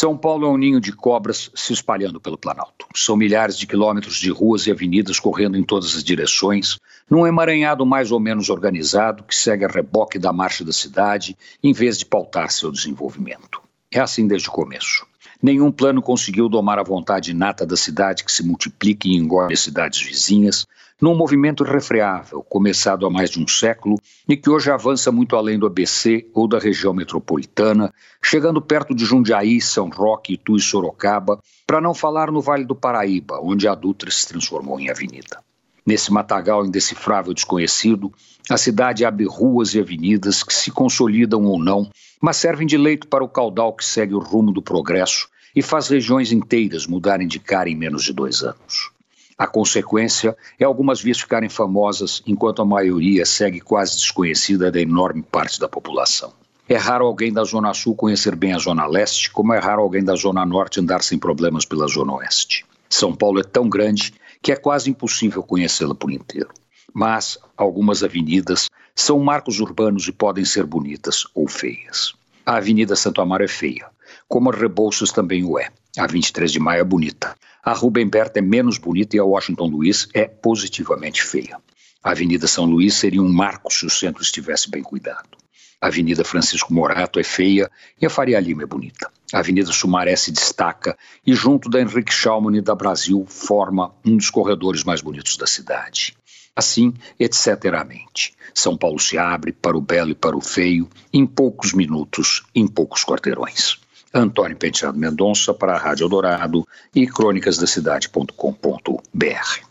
São Paulo é um ninho de cobras se espalhando pelo Planalto. São milhares de quilômetros de ruas e avenidas correndo em todas as direções, num emaranhado mais ou menos organizado que segue a reboque da marcha da cidade, em vez de pautar seu desenvolvimento. É assim desde o começo. Nenhum plano conseguiu domar a vontade inata da cidade que se multiplica e engole as cidades vizinhas, num movimento irrefreável, começado há mais de um século e que hoje avança muito além do ABC ou da região metropolitana, chegando perto de Jundiaí, São Roque, Itu e Sorocaba, para não falar no Vale do Paraíba, onde a Dutra se transformou em avenida. Nesse matagal indecifrável desconhecido, a cidade abre ruas e avenidas que se consolidam ou não, mas servem de leito para o caudal que segue o rumo do progresso e faz regiões inteiras mudarem de cara em menos de dois anos. A consequência é algumas vias ficarem famosas, enquanto a maioria segue quase desconhecida da enorme parte da população. É raro alguém da Zona Sul conhecer bem a Zona Leste, como é raro alguém da Zona Norte andar sem problemas pela Zona Oeste. São Paulo é tão grande que é quase impossível conhecê-la por inteiro. Mas algumas avenidas são marcos urbanos e podem ser bonitas ou feias. A Avenida Santo Amaro é feia, como a Rebouças também o é. A 23 de maio é bonita. A Rubem Berta é menos bonita e a Washington Luiz é positivamente feia. A Avenida São Luís seria um marco se o centro estivesse bem cuidado. A Avenida Francisco Morato é feia e a Faria Lima é bonita. A Avenida Sumaré se destaca e, junto da Henrique Schaumann da Brasil, forma um dos corredores mais bonitos da cidade. Assim, etcéteramente. São Paulo se abre para o belo e para o feio em poucos minutos, em poucos quarteirões. Antônio Penteado Mendonça para a Rádio Eldorado e crônicasdacidade.com.br.